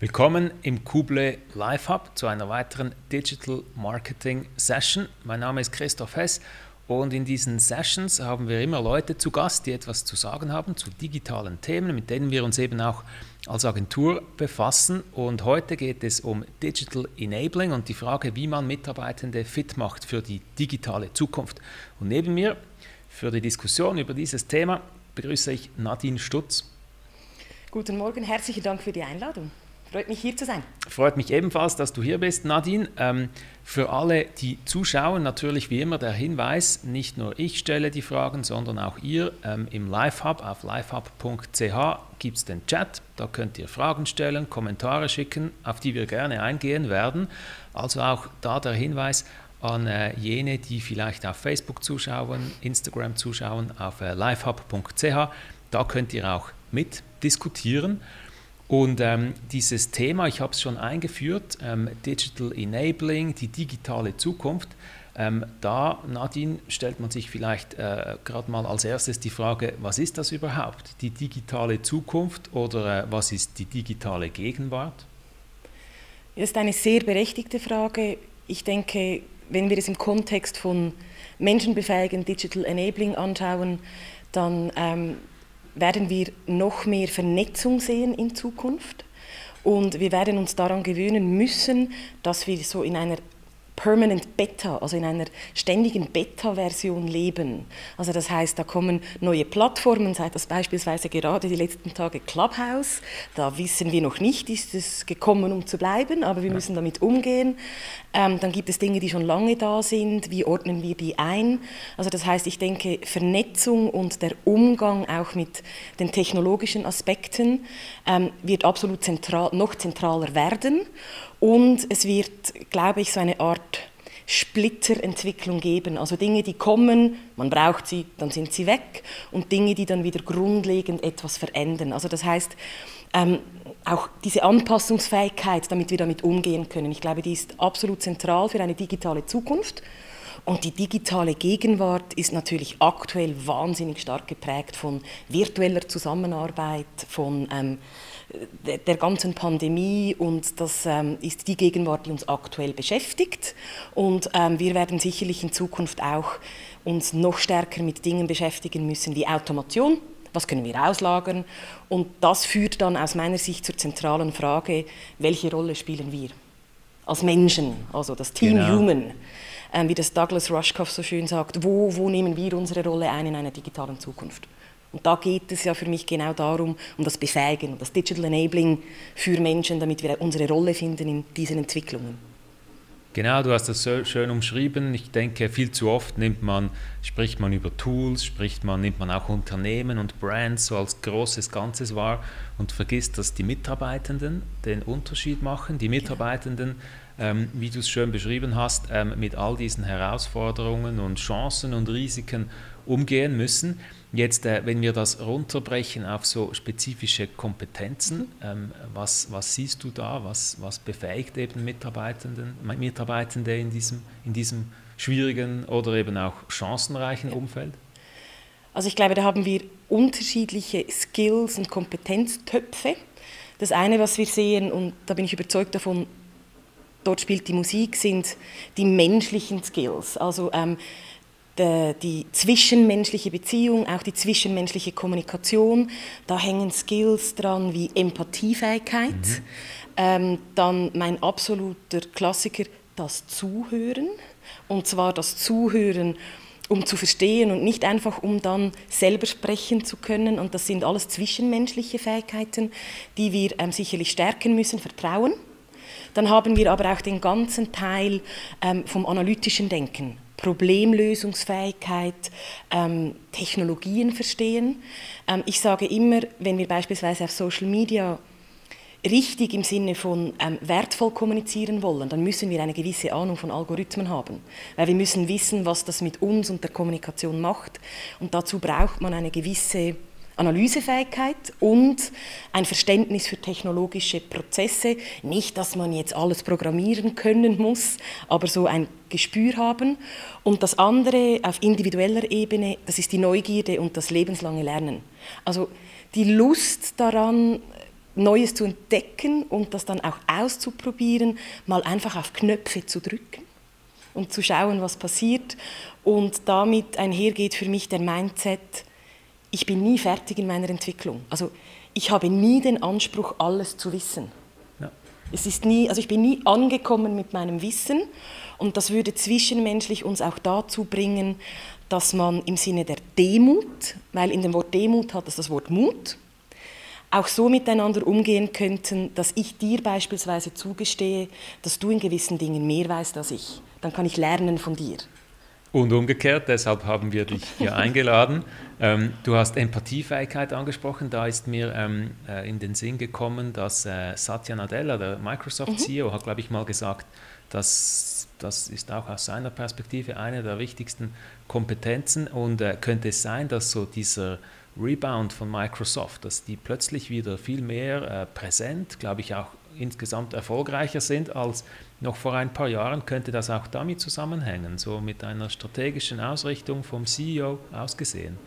Willkommen im Kuble Live Hub zu einer weiteren Digital Marketing Session. Mein Name ist Christoph Hess und in diesen Sessions haben wir immer Leute zu Gast, die etwas zu sagen haben zu digitalen Themen, mit denen wir uns eben auch als Agentur befassen. Und heute geht es um Digital Enabling und die Frage, wie man Mitarbeitende fit macht für die digitale Zukunft. Und neben mir für die Diskussion über dieses Thema begrüße ich Nadine Stutz. Guten Morgen, herzlichen Dank für die Einladung. Freut mich hier zu sein. Freut mich ebenfalls, dass du hier bist, Nadine. Ähm, für alle, die zuschauen, natürlich wie immer der Hinweis, nicht nur ich stelle die Fragen, sondern auch ihr. Ähm, Im Livehub auf livehub.ch gibt es den Chat. Da könnt ihr Fragen stellen, Kommentare schicken, auf die wir gerne eingehen werden. Also auch da der Hinweis an äh, jene, die vielleicht auf Facebook zuschauen, Instagram zuschauen, auf äh, livehub.ch. Da könnt ihr auch mit diskutieren. Und ähm, dieses Thema, ich habe es schon eingeführt, ähm, Digital Enabling, die digitale Zukunft, ähm, da, Nadine, stellt man sich vielleicht äh, gerade mal als erstes die Frage, was ist das überhaupt, die digitale Zukunft oder äh, was ist die digitale Gegenwart? Das ist eine sehr berechtigte Frage. Ich denke, wenn wir es im Kontext von Menschenbefähigen, Digital Enabling anschauen, dann ähm, werden wir noch mehr Vernetzung sehen in Zukunft. Und wir werden uns daran gewöhnen müssen, dass wir so in einer Permanent Beta, also in einer ständigen Beta-Version leben. Also das heißt, da kommen neue Plattformen, sei das beispielsweise gerade die letzten Tage Clubhouse. Da wissen wir noch nicht, ist es gekommen, um zu bleiben, aber wir müssen damit umgehen. Ähm, dann gibt es Dinge, die schon lange da sind. Wie ordnen wir die ein? Also das heißt, ich denke, Vernetzung und der Umgang auch mit den technologischen Aspekten ähm, wird absolut zentral, noch zentraler werden. Und es wird, glaube ich, so eine Art Splitterentwicklung geben. Also Dinge, die kommen, man braucht sie, dann sind sie weg. Und Dinge, die dann wieder grundlegend etwas verändern. Also das heißt, ähm, auch diese Anpassungsfähigkeit, damit wir damit umgehen können, ich glaube, die ist absolut zentral für eine digitale Zukunft. Und die digitale Gegenwart ist natürlich aktuell wahnsinnig stark geprägt von virtueller Zusammenarbeit, von ähm, der, der, ganzen Pandemie und das ähm, ist die Gegenwart, die uns aktuell beschäftigt. Und ähm, wir werden sicherlich in Zukunft auch uns noch stärker mit Dingen beschäftigen müssen wie Automation. Was können wir auslagern? Und das führt dann aus meiner Sicht zur zentralen Frage, welche Rolle spielen wir als Menschen, also das Team genau. Human wie das Douglas Rushkoff so schön sagt, wo, wo nehmen wir unsere Rolle ein in einer digitalen Zukunft? Und da geht es ja für mich genau darum, um das Befähigen, um das Digital Enabling für Menschen, damit wir unsere Rolle finden in diesen Entwicklungen. Genau, du hast das so schön umschrieben. Ich denke, viel zu oft nimmt man, spricht man über Tools, spricht man, nimmt man auch Unternehmen und Brands so als großes Ganzes wahr und vergisst, dass die Mitarbeitenden den Unterschied machen. Die Mitarbeitenden ähm, wie du es schön beschrieben hast, ähm, mit all diesen Herausforderungen und Chancen und Risiken umgehen müssen. Jetzt, äh, wenn wir das runterbrechen auf so spezifische Kompetenzen, ähm, was, was siehst du da? Was, was befähigt eben Mitarbeitenden, Mitarbeitende in diesem, in diesem schwierigen oder eben auch chancenreichen Umfeld? Also ich glaube, da haben wir unterschiedliche Skills und Kompetenztöpfe. Das eine, was wir sehen, und da bin ich überzeugt davon, dort spielt die Musik, sind die menschlichen Skills. Also ähm, die, die zwischenmenschliche Beziehung, auch die zwischenmenschliche Kommunikation. Da hängen Skills dran wie Empathiefähigkeit. Mhm. Ähm, dann mein absoluter Klassiker, das Zuhören. Und zwar das Zuhören, um zu verstehen und nicht einfach, um dann selber sprechen zu können. Und das sind alles zwischenmenschliche Fähigkeiten, die wir ähm, sicherlich stärken müssen. Vertrauen dann haben wir aber auch den ganzen Teil ähm, vom analytischen Denken. Problemlösungsfähigkeit, ähm, Technologien verstehen. Ähm, ich sage immer, wenn wir beispielsweise auf Social Media richtig im Sinne von ähm, wertvoll kommunizieren wollen, dann müssen wir eine gewisse Ahnung von Algorithmen haben. Weil wir müssen wissen, was das mit uns und der Kommunikation macht. Und dazu braucht man eine gewisse Analysefähigkeit und ein Verständnis für technologische Prozesse. Nicht, dass man jetzt alles programmieren können muss, aber so ein Gespür haben. Und das andere auf individueller Ebene, das ist die Neugierde und das lebenslange Lernen. Also die Lust daran, Neues zu entdecken und das dann auch auszuprobieren, mal einfach auf Knöpfe zu drücken und zu schauen, was passiert. Und damit einhergeht für mich der Mindset, ich bin nie fertig in meiner Entwicklung. Also ich habe nie den Anspruch, alles zu wissen. Ja. Es ist nie, also ich bin nie angekommen mit meinem Wissen und das würde zwischenmenschlich uns auch dazu bringen, dass man im Sinne der Demut, weil in dem Wort Demut hat es das Wort Mut, auch so miteinander umgehen könnten, dass ich dir beispielsweise zugestehe, dass du in gewissen Dingen mehr weißt als ich. Dann kann ich lernen von dir. Und umgekehrt, deshalb haben wir dich hier eingeladen. Ähm, du hast Empathiefähigkeit angesprochen. Da ist mir ähm, äh, in den Sinn gekommen, dass äh, Satya Nadella, der Microsoft-CEO, mhm. hat, glaube ich, mal gesagt, dass das ist auch aus seiner Perspektive eine der wichtigsten Kompetenzen. Und äh, könnte es sein, dass so dieser Rebound von Microsoft, dass die plötzlich wieder viel mehr äh, präsent, glaube ich, auch insgesamt erfolgreicher sind als noch vor ein paar Jahren, könnte das auch damit zusammenhängen, so mit einer strategischen Ausrichtung vom CEO ausgesehen?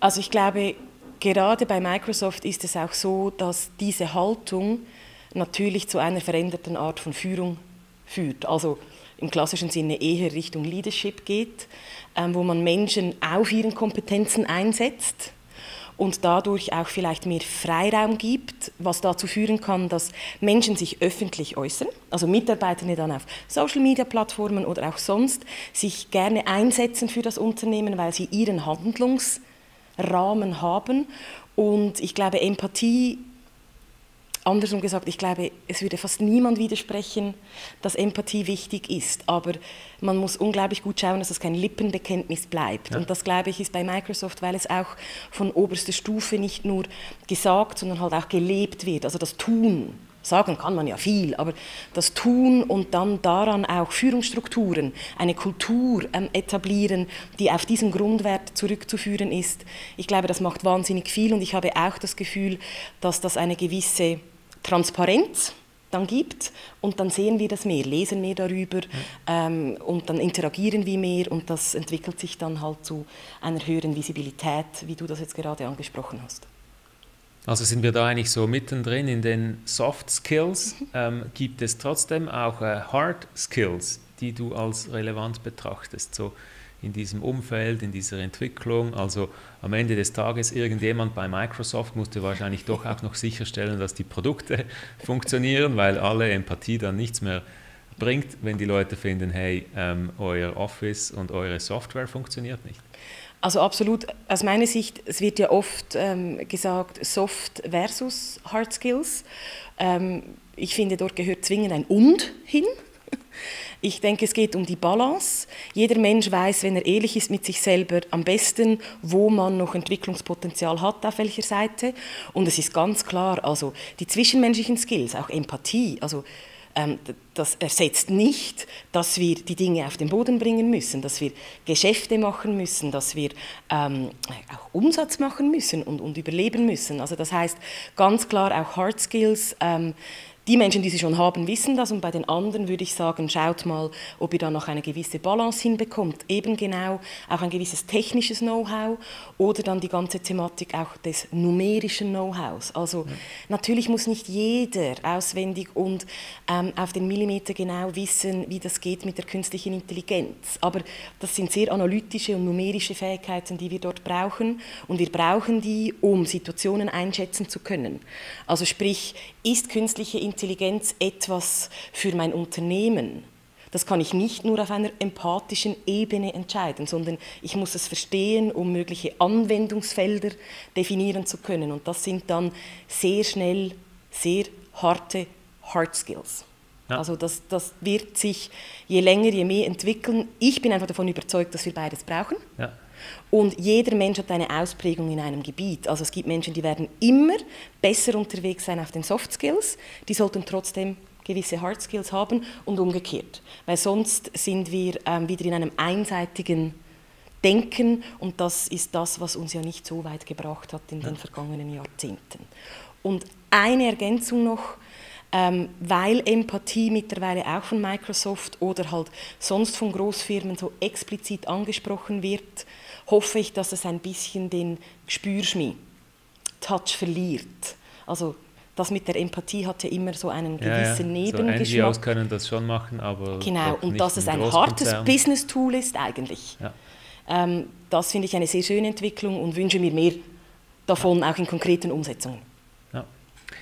Also ich glaube, gerade bei Microsoft ist es auch so, dass diese Haltung natürlich zu einer veränderten Art von Führung führt. Also im klassischen Sinne eher Richtung Leadership geht, ähm, wo man Menschen auf ihren Kompetenzen einsetzt und dadurch auch vielleicht mehr Freiraum gibt, was dazu führen kann, dass Menschen sich öffentlich äußern, also Mitarbeitende dann auf Social-Media-Plattformen oder auch sonst sich gerne einsetzen für das Unternehmen, weil sie ihren Handlungsrahmen haben. Und ich glaube, Empathie andersrum gesagt, ich glaube, es würde fast niemand widersprechen, dass Empathie wichtig ist. Aber man muss unglaublich gut schauen, dass es kein Lippenbekenntnis bleibt. Ja. Und das, glaube ich, ist bei Microsoft, weil es auch von oberster Stufe nicht nur gesagt, sondern halt auch gelebt wird. Also das Tun. Sagen kann man ja viel, aber das Tun und dann daran auch Führungsstrukturen, eine Kultur ähm, etablieren, die auf diesen Grundwert zurückzuführen ist, ich glaube, das macht wahnsinnig viel und ich habe auch das Gefühl, dass das eine gewisse Transparenz dann gibt und dann sehen wir das mehr, lesen mehr darüber ähm, und dann interagieren wir mehr und das entwickelt sich dann halt zu einer höheren Visibilität, wie du das jetzt gerade angesprochen hast. Also sind wir da eigentlich so mittendrin in den Soft Skills. Mhm. Ähm, gibt es trotzdem auch äh, Hard Skills, die du als relevant betrachtest? So in diesem Umfeld, in dieser Entwicklung. Also am Ende des Tages, irgendjemand bei Microsoft musste wahrscheinlich doch auch noch sicherstellen, dass die Produkte funktionieren, weil alle Empathie dann nichts mehr bringt, wenn die Leute finden, hey, ähm, euer Office und eure Software funktioniert nicht. Also absolut, aus meiner Sicht, es wird ja oft ähm, gesagt, Soft versus Hard Skills. Ähm, ich finde, dort gehört zwingend ein Und hin. Ich denke, es geht um die Balance. Jeder Mensch weiß, wenn er ehrlich ist mit sich selber, am besten, wo man noch Entwicklungspotenzial hat, auf welcher Seite. Und es ist ganz klar, also die zwischenmenschlichen Skills, auch Empathie, also das ersetzt nicht, dass wir die Dinge auf den Boden bringen müssen, dass wir Geschäfte machen müssen, dass wir ähm, auch Umsatz machen müssen und, und überleben müssen. Also das heißt ganz klar auch Hard Skills. Ähm, die Menschen, die sie schon haben, wissen das und bei den anderen würde ich sagen, schaut mal, ob ihr da noch eine gewisse Balance hinbekommt. Eben genau auch ein gewisses technisches Know-how oder dann die ganze Thematik auch des numerischen Know-hows. Also ja. natürlich muss nicht jeder auswendig und ähm, auf den Millimeter genau wissen, wie das geht mit der künstlichen Intelligenz. Aber das sind sehr analytische und numerische Fähigkeiten, die wir dort brauchen und wir brauchen die, um Situationen einschätzen zu können. Also sprich, ist künstliche Intelligenz Intelligenz etwas für mein Unternehmen? Das kann ich nicht nur auf einer empathischen Ebene entscheiden, sondern ich muss es verstehen, um mögliche Anwendungsfelder definieren zu können. Und das sind dann sehr schnell sehr harte Hard Skills. Ja. Also das, das wird sich je länger, je mehr entwickeln. Ich bin einfach davon überzeugt, dass wir beides brauchen. Ja. Und jeder Mensch hat eine Ausprägung in einem Gebiet. Also es gibt Menschen, die werden immer besser unterwegs sein auf den Soft Skills, die sollten trotzdem gewisse Hard Skills haben und umgekehrt. Weil sonst sind wir ähm, wieder in einem einseitigen Denken und das ist das, was uns ja nicht so weit gebracht hat in den vergangenen Jahrzehnten. Und eine Ergänzung noch, ähm, weil Empathie mittlerweile auch von Microsoft oder halt sonst von Großfirmen so explizit angesprochen wird, hoffe ich, dass es ein bisschen den Spürschmi-Touch verliert. Also das mit der Empathie hatte immer so einen gewissen ja, ja. Nebengeschmack. So NGOs können das schon machen, aber genau und dass es ein hartes Business-Tool ist eigentlich. Ja. Ähm, das finde ich eine sehr schöne Entwicklung und wünsche mir mehr davon auch in konkreten Umsetzungen.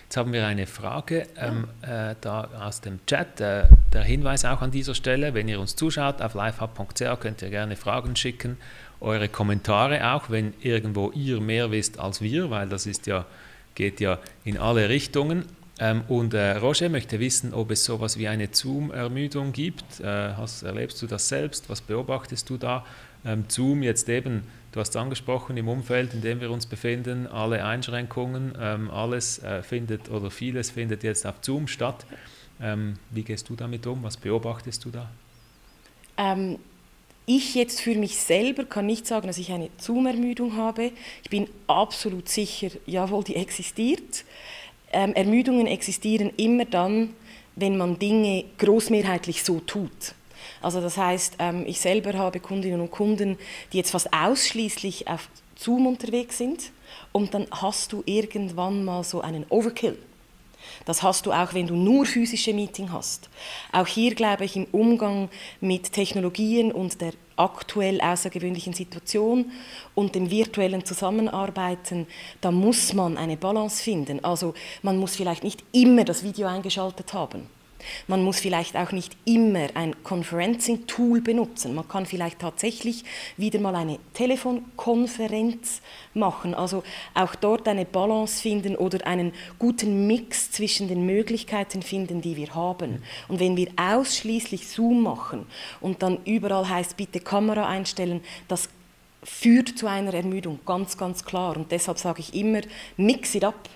Jetzt haben wir eine Frage ähm, äh, da aus dem Chat. Äh, der Hinweis auch an dieser Stelle, wenn ihr uns zuschaut auf livehub.ch könnt ihr gerne Fragen schicken, eure Kommentare auch, wenn irgendwo ihr mehr wisst als wir, weil das ist ja, geht ja in alle Richtungen. Ähm, und äh, Roger möchte wissen, ob es sowas wie eine Zoom-Ermüdung gibt. Äh, hast, erlebst du das selbst? Was beobachtest du da? Ähm, Zoom jetzt eben Du hast angesprochen, im Umfeld, in dem wir uns befinden, alle Einschränkungen, ähm, alles äh, findet oder vieles findet jetzt auf Zoom statt. Ähm, wie gehst du damit um? Was beobachtest du da? Ich jetzt für mich selber kann nicht sagen, dass ich eine Zoom-Ermüdung habe. Ich bin absolut sicher, jawohl, die existiert. Ähm, Ermüdungen existieren immer dann, wenn man Dinge großmehrheitlich so tut. Also das heißt, ähm, ich selber habe Kundinnen und Kunden, die jetzt fast ausschließlich auf Zoom unterwegs sind und dann hast du irgendwann mal so einen Overkill. Das hast du auch, wenn du nur physische Meeting hast. Auch hier glaube ich im Umgang mit Technologien und der aktuell außergewöhnlichen Situation und dem virtuellen Zusammenarbeiten, da muss man eine Balance finden. Also man muss vielleicht nicht immer das Video eingeschaltet haben. Man muss vielleicht auch nicht immer ein Conferencing-Tool benutzen. Man kann vielleicht tatsächlich wieder mal eine Telefonkonferenz machen. Also auch dort eine Balance finden oder einen guten Mix zwischen den Möglichkeiten finden, die wir haben. Und wenn wir ausschließlich Zoom machen und dann überall heißt, bitte Kamera einstellen, das führt zu einer Ermüdung, ganz, ganz klar. Und deshalb sage ich immer, mix it up.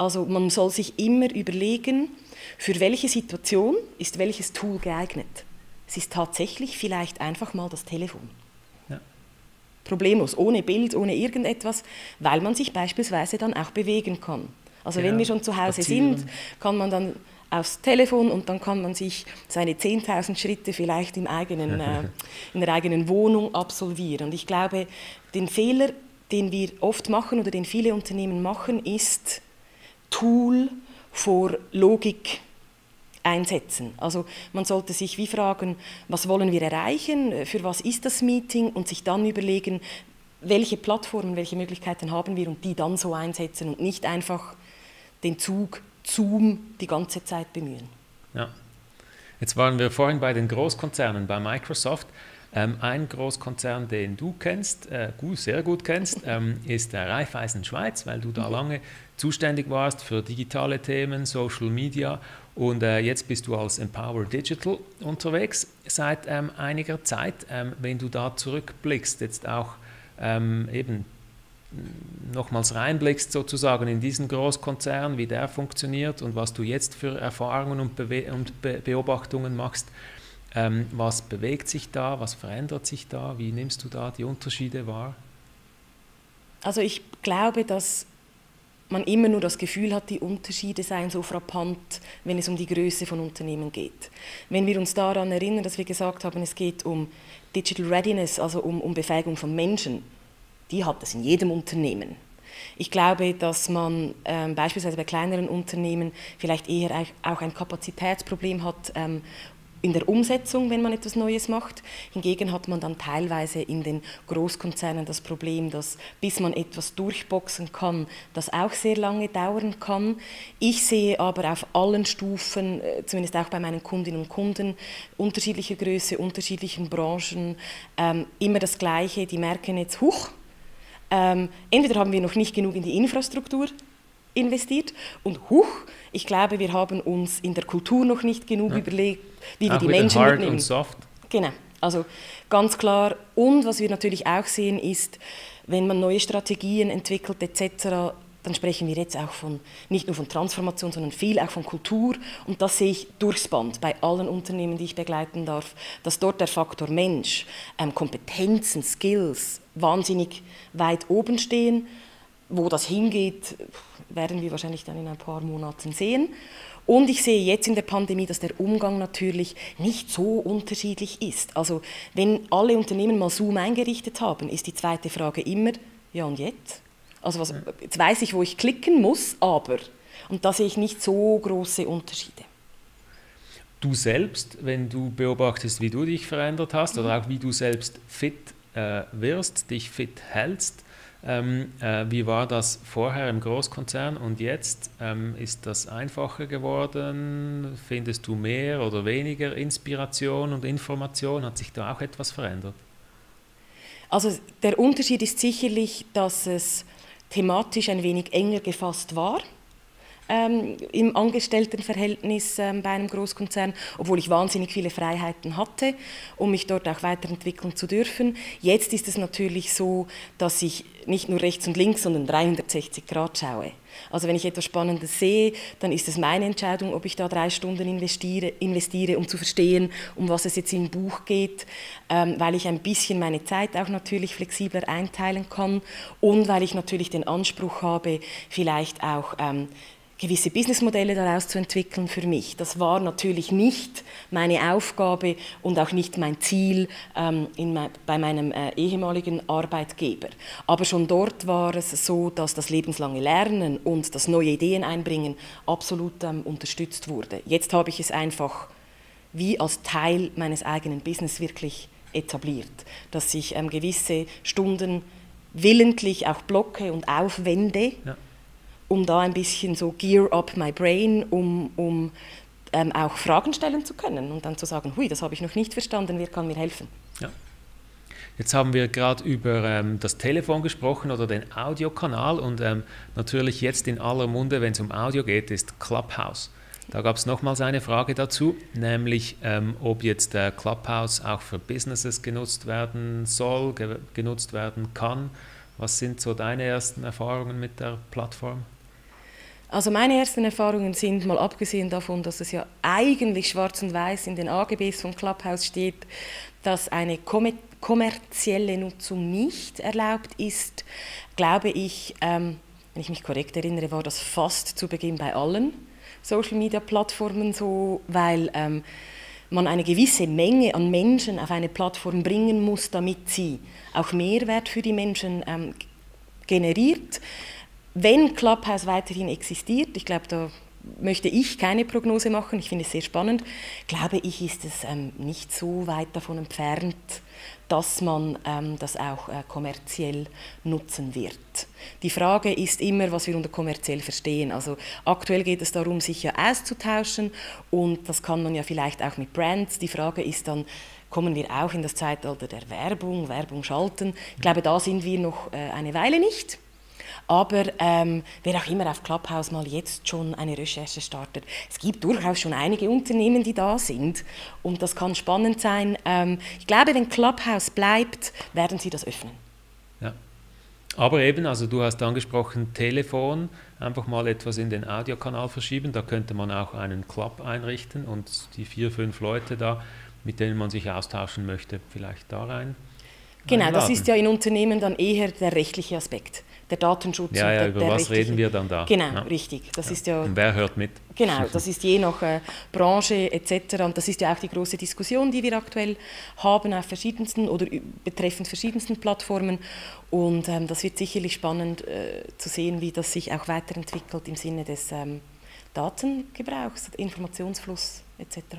Also man soll sich immer überlegen, für welche Situation ist welches Tool geeignet. Es ist tatsächlich vielleicht einfach mal das Telefon. Ja. Problemlos, ohne Bild, ohne irgendetwas, weil man sich beispielsweise dann auch bewegen kann. Also genau. wenn wir schon zu Hause Spazieren. sind, kann man dann aufs Telefon und dann kann man sich seine 10.000 Schritte vielleicht im eigenen, äh, in der eigenen Wohnung absolvieren. Und ich glaube, den Fehler, den wir oft machen oder den viele Unternehmen machen, ist Tool vor Logik einsetzen. Also man sollte sich wie fragen, was wollen wir erreichen, für was ist das Meeting und sich dann überlegen, welche Plattformen, welche Möglichkeiten haben wir und die dann so einsetzen und nicht einfach den Zug Zoom die ganze Zeit bemühen. Ja. Jetzt waren wir vorhin bei den Großkonzernen, bei Microsoft. Ähm, ein Großkonzern, den du kennst, äh, gut, sehr gut kennst, ähm, ist der Raiffeisen Schweiz, weil du da mhm. lange zuständig warst für digitale Themen, Social Media und äh, jetzt bist du als Empower Digital unterwegs seit ähm, einiger Zeit. Ähm, wenn du da zurückblickst, jetzt auch ähm, eben nochmals reinblickst sozusagen in diesen Großkonzern, wie der funktioniert und was du jetzt für Erfahrungen und, Bewe und Be Beobachtungen machst, ähm, was bewegt sich da, was verändert sich da, wie nimmst du da die Unterschiede wahr? Also ich glaube, dass man immer nur das Gefühl hat, die Unterschiede seien so frappant, wenn es um die Größe von Unternehmen geht. Wenn wir uns daran erinnern, dass wir gesagt haben, es geht um Digital Readiness, also um, um Befähigung von Menschen, die hat es in jedem Unternehmen. Ich glaube, dass man ähm, beispielsweise bei kleineren Unternehmen vielleicht eher auch ein Kapazitätsproblem hat, ähm, in der Umsetzung, wenn man etwas Neues macht. Hingegen hat man dann teilweise in den Großkonzernen das Problem, dass bis man etwas durchboxen kann, das auch sehr lange dauern kann. Ich sehe aber auf allen Stufen, äh, zumindest auch bei meinen Kundinnen und Kunden, unterschiedlicher Größe, unterschiedlichen Branchen, ähm, immer das Gleiche. Die merken jetzt, huch, ähm, entweder haben wir noch nicht genug in die Infrastruktur investiert und huch, ich glaube, wir haben uns in der Kultur noch nicht genug ja. überlegt, wie wir auch die Menschen hard mitnehmen. Und soft. Genau, also ganz klar. Und was wir natürlich auch sehen ist, wenn man neue Strategien entwickelt etc., dann sprechen wir jetzt auch von nicht nur von Transformation, sondern viel auch von Kultur. Und das sehe ich durchs Band bei allen Unternehmen, die ich begleiten darf, dass dort der Faktor Mensch, ähm, Kompetenzen, Skills wahnsinnig weit oben stehen. Wo das hingeht, werden wir wahrscheinlich dann in ein paar Monaten sehen. Und ich sehe jetzt in der Pandemie, dass der Umgang natürlich nicht so unterschiedlich ist. Also wenn alle Unternehmen mal Zoom eingerichtet haben, ist die zweite Frage immer, ja und jetzt? Also was, jetzt weiß ich, wo ich klicken muss, aber. Und da sehe ich nicht so große Unterschiede. Du selbst, wenn du beobachtest, wie du dich verändert hast mhm. oder auch wie du selbst fit äh, wirst, dich fit hältst, ähm, äh, wie war das vorher im Großkonzern und jetzt? Ähm, ist das einfacher geworden? Findest du mehr oder weniger Inspiration und Information? Hat sich da auch etwas verändert? Also der Unterschied ist sicherlich, dass es thematisch ein wenig enger gefasst war ähm, im Angestelltenverhältnis ähm, bei einem Großkonzern, obwohl ich wahnsinnig viele Freiheiten hatte, um mich dort auch weiterentwickeln zu dürfen. Jetzt ist es natürlich so, dass ich nicht nur rechts und links, sondern 360 Grad schaue. Also wenn ich etwas Spannendes sehe, dann ist es meine Entscheidung, ob ich da drei Stunden investiere, investiere um zu verstehen, um was es jetzt im Buch geht, ähm, weil ich ein bisschen meine Zeit auch natürlich flexibler einteilen kann und weil ich natürlich den Anspruch habe, vielleicht auch ähm, gewisse Businessmodelle daraus zu entwickeln für mich. Das war natürlich nicht meine Aufgabe und auch nicht mein Ziel ähm, mein, bei meinem äh, ehemaligen Arbeitgeber. Aber schon dort war es so, dass das lebenslange Lernen und das neue Ideen einbringen absolut ähm, unterstützt wurde. Jetzt habe ich es einfach wie als Teil meines eigenen Business wirklich etabliert, dass ich ähm, gewisse Stunden willentlich auch blocke und aufwende. Ja um da ein bisschen so gear up my brain, um, um ähm, auch Fragen stellen zu können und dann zu sagen, hui, das habe ich noch nicht verstanden, wer kann mir helfen? Ja. Jetzt haben wir gerade über ähm, das Telefon gesprochen oder den Audiokanal und ähm, natürlich jetzt in aller Munde, wenn es um Audio geht, ist Clubhouse. Da gab es nochmals eine Frage dazu, nämlich ähm, ob jetzt der Clubhouse auch für Businesses genutzt werden soll, ge genutzt werden kann. Was sind so deine ersten Erfahrungen mit der Plattform? Also meine ersten Erfahrungen sind, mal abgesehen davon, dass es ja eigentlich schwarz und weiß in den AGBs von Clubhouse steht, dass eine kommerzielle Nutzung nicht erlaubt ist, glaube ich, ähm, wenn ich mich korrekt erinnere, war das fast zu Beginn bei allen Social-Media-Plattformen so, weil ähm, man eine gewisse Menge an Menschen auf eine Plattform bringen muss, damit sie auch Mehrwert für die Menschen ähm, generiert. Wenn Clubhouse weiterhin existiert, ich glaube, da möchte ich keine Prognose machen, ich finde es sehr spannend, glaube ich, ist es ähm, nicht so weit davon entfernt, dass man ähm, das auch äh, kommerziell nutzen wird. Die Frage ist immer, was wir unter kommerziell verstehen. Also aktuell geht es darum, sich ja auszutauschen und das kann man ja vielleicht auch mit Brands. Die Frage ist dann, kommen wir auch in das Zeitalter der Werbung, Werbung schalten. Ich glaube, da sind wir noch äh, eine Weile nicht. Aber ähm, wer auch immer auf Clubhouse mal jetzt schon eine Recherche startet, es gibt durchaus schon einige Unternehmen, die da sind und das kann spannend sein. Ähm, ich glaube, wenn Clubhouse bleibt, werden sie das öffnen. Ja. Aber eben, also du hast angesprochen, Telefon, einfach mal etwas in den Audiokanal verschieben, da könnte man auch einen Club einrichten und die vier, fünf Leute da, mit denen man sich austauschen möchte, vielleicht da rein. Genau, einladen. das ist ja in Unternehmen dann eher der rechtliche Aspekt der Datenschutz. Ja, ja, über was reden wir dann da? Genau, ja. richtig. Das ja. ist ja, und wer hört mit? Genau, das ist je nach äh, Branche etc. Und das ist ja auch die große Diskussion, die wir aktuell haben auf verschiedensten oder betreffend verschiedensten Plattformen. Und ähm, das wird sicherlich spannend äh, zu sehen, wie das sich auch weiterentwickelt im Sinne des ähm, Datengebrauchs, Informationsfluss etc.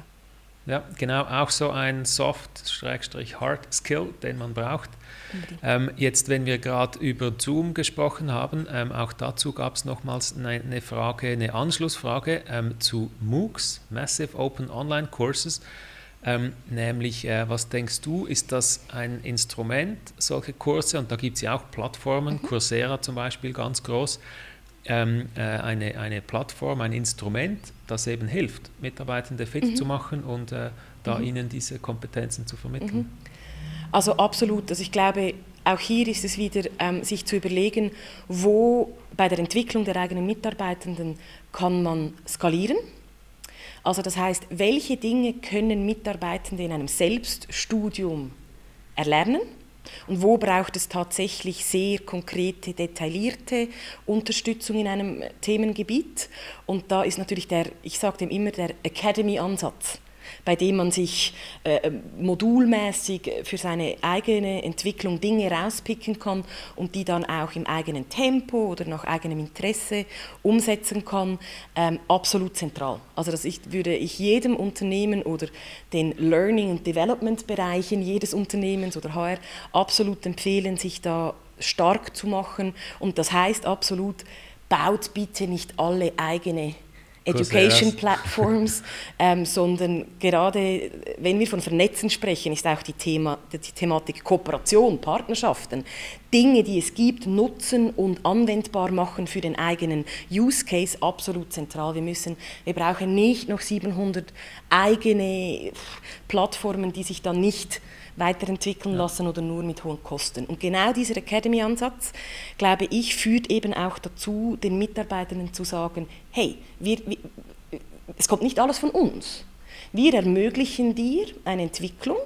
Ja, genau, auch so ein Soft-Hard-Skill, den man braucht. Ähm, jetzt, wenn wir gerade über Zoom gesprochen haben, ähm, auch dazu gab es nochmals eine, eine, Frage, eine Anschlussfrage ähm, zu MOOCs, Massive Open Online Courses. Ähm, nämlich, äh, was denkst du, ist das ein Instrument, solche Kurse, und da gibt es ja auch Plattformen, mhm. Coursera zum Beispiel ganz groß, ähm, äh, eine, eine Plattform, ein Instrument, das eben hilft, Mitarbeitende fit mhm. zu machen und äh, da mhm. ihnen diese Kompetenzen zu vermitteln. Mhm. Also absolut. Also ich glaube, auch hier ist es wieder, ähm, sich zu überlegen, wo bei der Entwicklung der eigenen Mitarbeitenden kann man skalieren. Also das heißt, welche Dinge können Mitarbeitende in einem Selbststudium erlernen? Und wo braucht es tatsächlich sehr konkrete, detaillierte Unterstützung in einem Themengebiet? Und da ist natürlich der, ich sage dem immer, der Academy-Ansatz bei dem man sich äh, modulmäßig für seine eigene Entwicklung Dinge rauspicken kann und die dann auch im eigenen Tempo oder nach eigenem Interesse umsetzen kann, ähm, absolut zentral. Also das ich, würde ich jedem Unternehmen oder den Learning- und Development-Bereichen jedes Unternehmens oder HR absolut empfehlen, sich da stark zu machen. Und das heißt absolut, baut bitte nicht alle eigene Education Platforms, ähm, sondern gerade wenn wir von Vernetzen sprechen, ist auch die, Thema, die Thematik Kooperation, Partnerschaften, Dinge, die es gibt, nutzen und anwendbar machen für den eigenen Use Case absolut zentral. Wir müssen, wir brauchen nicht noch 700 eigene Plattformen, die sich dann nicht weiterentwickeln ja. lassen oder nur mit hohen Kosten. Und genau dieser Academy-Ansatz, glaube ich, führt eben auch dazu, den Mitarbeitenden zu sagen, hey, wir, wir, es kommt nicht alles von uns. Wir ermöglichen dir eine Entwicklung,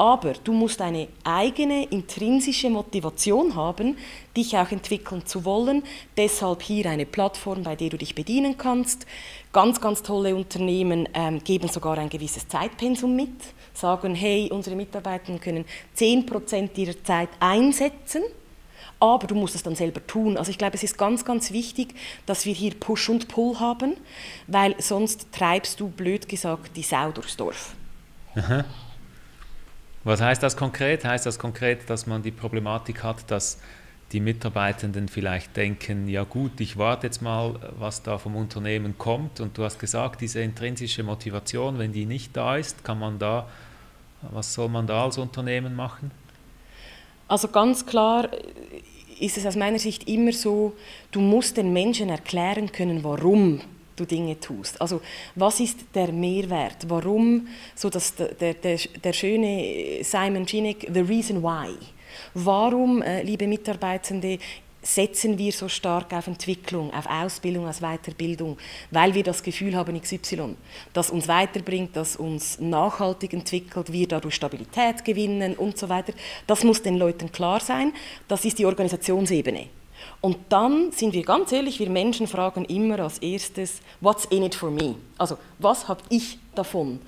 aber du musst eine eigene intrinsische Motivation haben, dich auch entwickeln zu wollen. Deshalb hier eine Plattform, bei der du dich bedienen kannst. Ganz, ganz tolle Unternehmen ähm, geben sogar ein gewisses Zeitpensum mit, sagen, hey, unsere Mitarbeiter können 10% ihrer Zeit einsetzen aber du musst es dann selber tun. Also ich glaube, es ist ganz, ganz wichtig, dass wir hier Push und Pull haben, weil sonst treibst du, blöd gesagt, die Sau durchs Dorf. Aha. Was heißt das konkret? Heißt das konkret, dass man die Problematik hat, dass die Mitarbeitenden vielleicht denken, ja gut, ich warte jetzt mal, was da vom Unternehmen kommt und du hast gesagt, diese intrinsische Motivation, wenn die nicht da ist, kann man da, was soll man da als Unternehmen machen? Also ganz klar ist es aus meiner Sicht immer so, du musst den Menschen erklären können, warum du Dinge tust. Also was ist der Mehrwert? Warum, so dass der, der, der schöne Simon Sinek, the reason why. Warum, äh, liebe Mitarbeitende, setzen wir so stark auf Entwicklung, auf Ausbildung, auf Weiterbildung, weil wir das Gefühl haben, XY, das uns weiterbringt, das uns nachhaltig entwickelt, wir dadurch Stabilität gewinnen und so weiter. Das muss den Leuten klar sein. Das ist die Organisationsebene. Und dann sind wir ganz ehrlich, wir Menschen fragen immer als erstes, what's in it for me? Also, was habe ich davon?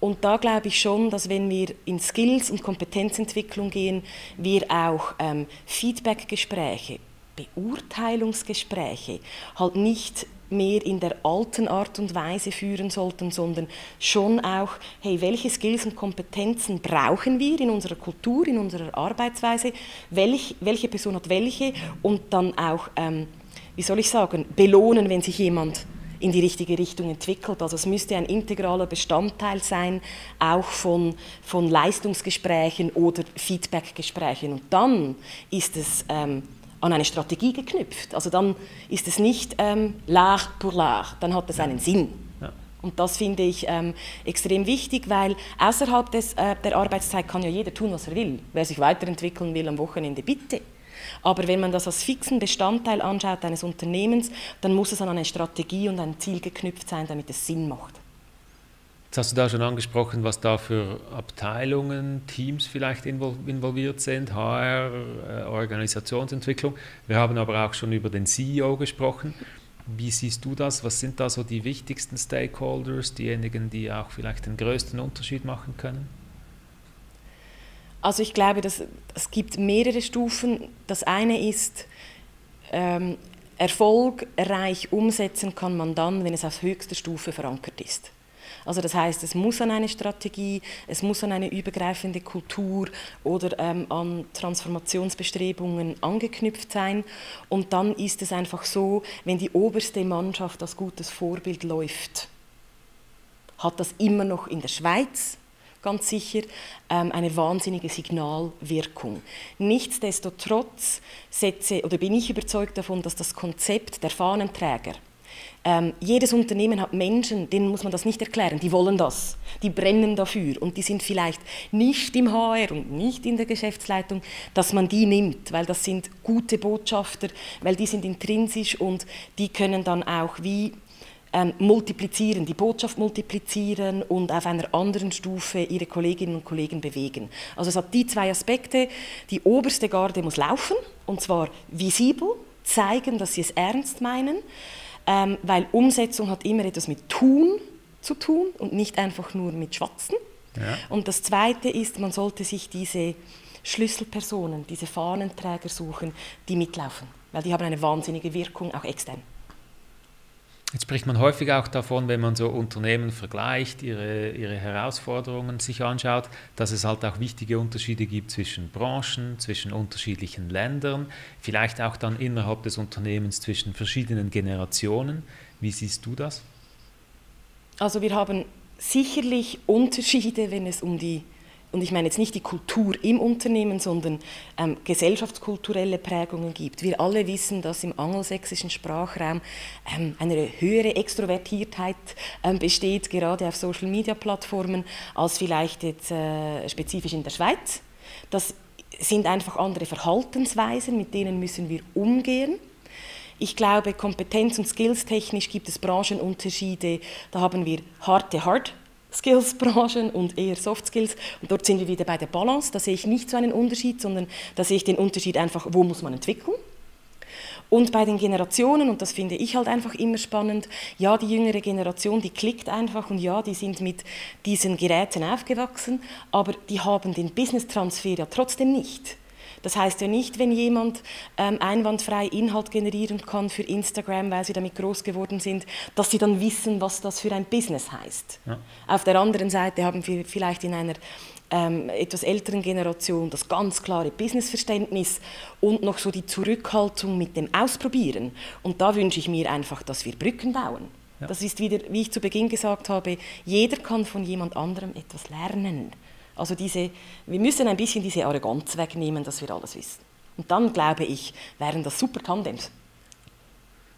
Und da glaube ich schon, dass wenn wir in Skills- und Kompetenzentwicklung gehen, wir auch ähm, Feedbackgespräche, Beurteilungsgespräche halt nicht mehr in der alten Art und Weise führen sollten, sondern schon auch, hey, welche Skills und Kompetenzen brauchen wir in unserer Kultur, in unserer Arbeitsweise, welch, welche Person hat welche? Und dann auch, ähm, wie soll ich sagen, belohnen, wenn sich jemand in die richtige Richtung entwickelt. Also es müsste ein integraler Bestandteil sein, auch von, von Leistungsgesprächen oder Feedbackgesprächen. Und dann ist es ähm, an eine Strategie geknüpft. Also dann ist es nicht ähm, l'art pour l'art, dann hat es einen Sinn. Und das finde ich ähm, extrem wichtig, weil außerhalb des, äh, der Arbeitszeit kann ja jeder tun, was er will. Wer sich weiterentwickeln will am Wochenende, bitte. Aber wenn man das als fixen Bestandteil anschaut eines Unternehmens, dann muss es an eine Strategie und ein Ziel geknüpft sein, damit es Sinn macht. Jetzt hast du da schon angesprochen, was da für Abteilungen, Teams vielleicht involviert sind, HR, äh, Organisationsentwicklung. Wir haben aber auch schon über den CEO gesprochen. Wie siehst du das? Was sind da so die wichtigsten Stakeholders, diejenigen, die auch vielleicht den größten Unterschied machen können? Also ich glaube, dass, es gibt mehrere Stufen. Das eine ist, ähm, erfolgreich umsetzen kann man dann, wenn es auf höchster Stufe verankert ist. Also das heißt, es muss an eine Strategie, es muss an eine übergreifende Kultur oder ähm, an Transformationsbestrebungen angeknüpft sein. Und dann ist es einfach so, wenn die oberste Mannschaft als gutes Vorbild läuft, hat das immer noch in der Schweiz ganz sicher ähm, eine wahnsinnige Signalwirkung. Nichtsdestotrotz setze, oder bin ich überzeugt davon, dass das Konzept der Fahnenträger ähm, jedes Unternehmen hat Menschen, denen muss man das nicht erklären, die wollen das, die brennen dafür. Und die sind vielleicht nicht im HR und nicht in der Geschäftsleitung, dass man die nimmt, weil das sind gute Botschafter, weil die sind intrinsisch und die können dann auch wie ähm, multiplizieren, die Botschaft multiplizieren und auf einer anderen Stufe ihre Kolleginnen und Kollegen bewegen. Also es hat die zwei Aspekte. Die oberste Garde muss laufen und zwar visibel, zeigen, dass sie es ernst meinen, ähm, weil Umsetzung hat immer etwas mit Tun zu tun und nicht einfach nur mit Schwatzen. Ja. Und das Zweite ist, man sollte sich diese Schlüsselpersonen, diese Fahnenträger suchen, die mitlaufen, weil die haben eine wahnsinnige Wirkung, auch extern. Jetzt spricht man häufig auch davon, wenn man so Unternehmen vergleicht, ihre, ihre Herausforderungen sich anschaut, dass es halt auch wichtige Unterschiede gibt zwischen Branchen, zwischen unterschiedlichen Ländern, vielleicht auch dann innerhalb des Unternehmens zwischen verschiedenen Generationen. Wie siehst du das? Also wir haben sicherlich Unterschiede, wenn es um die und ich meine jetzt nicht die Kultur im Unternehmen, sondern ähm, gesellschaftskulturelle Prägungen gibt. Wir alle wissen, dass im angelsächsischen Sprachraum ähm, eine höhere Extrovertiertheit ähm, besteht, gerade auf Social-Media-Plattformen, als vielleicht jetzt äh, spezifisch in der Schweiz. Das sind einfach andere Verhaltensweisen, mit denen müssen wir umgehen. Ich glaube, Kompetenz- und Skills-technisch gibt es Branchenunterschiede. Da haben wir harte Hard Skills-Branchen und eher Soft Skills. Und dort sind wir wieder bei der Balance. Da sehe ich nicht so einen Unterschied, sondern da sehe ich den Unterschied einfach, wo muss man entwickeln. Und bei den Generationen, und das finde ich halt einfach immer spannend, ja, die jüngere Generation, die klickt einfach und ja, die sind mit diesen Geräten aufgewachsen, aber die haben den Business-Transfer ja trotzdem nicht. Das heißt ja nicht, wenn jemand ähm, einwandfrei Inhalt generieren kann für Instagram, weil sie damit groß geworden sind, dass sie dann wissen, was das für ein Business heißt. Ja. Auf der anderen Seite haben wir vielleicht in einer ähm, etwas älteren Generation das ganz klare Businessverständnis und noch so die Zurückhaltung mit dem Ausprobieren. Und da wünsche ich mir einfach, dass wir Brücken bauen. Ja. Das ist wieder, wie ich zu Beginn gesagt habe, jeder kann von jemand anderem etwas lernen. Also diese, wir müssen ein bisschen diese Arroganz wegnehmen, dass wir alles wissen. Und dann, glaube ich, wären das super Tandems.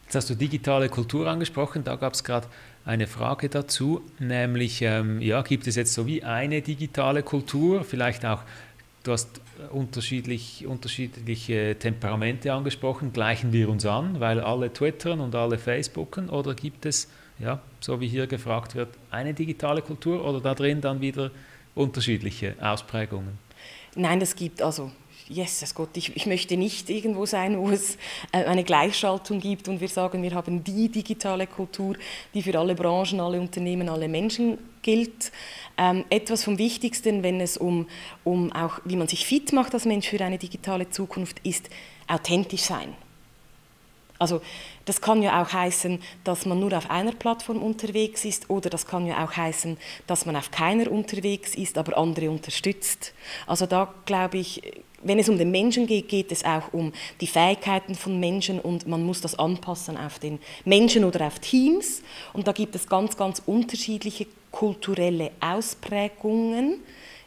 Jetzt hast du digitale Kultur angesprochen, da gab es gerade eine Frage dazu, nämlich, ähm, ja, gibt es jetzt so wie eine digitale Kultur, vielleicht auch, du hast unterschiedlich, unterschiedliche Temperamente angesprochen, gleichen wir uns an, weil alle twittern und alle facebooken, oder gibt es, ja, so wie hier gefragt wird, eine digitale Kultur? Oder da drin dann wieder unterschiedliche Ausprägungen? Nein, es gibt also Jesus Gott, ich, ich, möchte nicht irgendwo sein, wo es äh, eine Gleichschaltung gibt und wir sagen, wir haben die digitale Kultur, die für alle Branchen, alle Unternehmen, alle Menschen gilt. Ähm, etwas vom Wichtigsten, wenn es um, um auch, wie man sich fit macht als Mensch für eine digitale Zukunft, ist authentisch sein. Also das kann ja auch heißen, dass man nur auf einer Plattform unterwegs ist oder das kann ja auch heißen, dass man auf keiner unterwegs ist, aber andere unterstützt. Also da glaube ich, wenn es um den Menschen geht, geht es auch um die Fähigkeiten von Menschen und man muss das anpassen auf den Menschen oder auf Teams. Und da gibt es ganz, ganz unterschiedliche kulturelle Ausprägungen.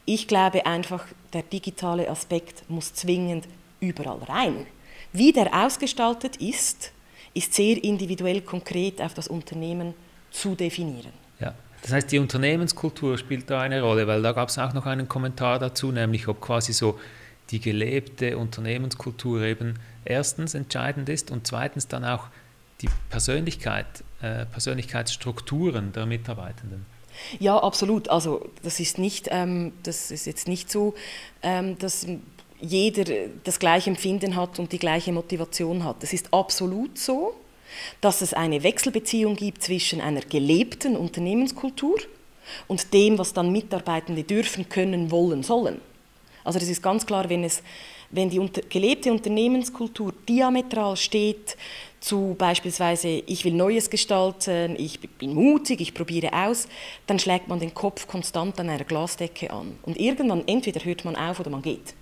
Ich glaube einfach, der digitale Aspekt muss zwingend überall rein. Wie der ausgestaltet ist, ist sehr individuell konkret auf das Unternehmen zu definieren. Ja. Das heißt, die Unternehmenskultur spielt da eine Rolle, weil da gab es auch noch einen Kommentar dazu, nämlich ob quasi so die gelebte Unternehmenskultur eben erstens entscheidend ist und zweitens dann auch die Persönlichkeit, äh, Persönlichkeitsstrukturen der Mitarbeitenden. Ja, absolut. Also das ist nicht, ähm, das ist jetzt nicht so, ähm, dass jeder das gleiche Empfinden hat und die gleiche Motivation hat. Es ist absolut so, dass es eine Wechselbeziehung gibt zwischen einer gelebten Unternehmenskultur und dem, was dann Mitarbeitende dürfen, können, wollen, sollen. Also das ist ganz klar, wenn, es, wenn die unter, gelebte Unternehmenskultur diametral steht zu beispielsweise, ich will Neues gestalten, ich bin mutig, ich probiere aus, dann schlägt man den Kopf konstant an einer Glasdecke an. Und irgendwann entweder hört man auf oder man geht.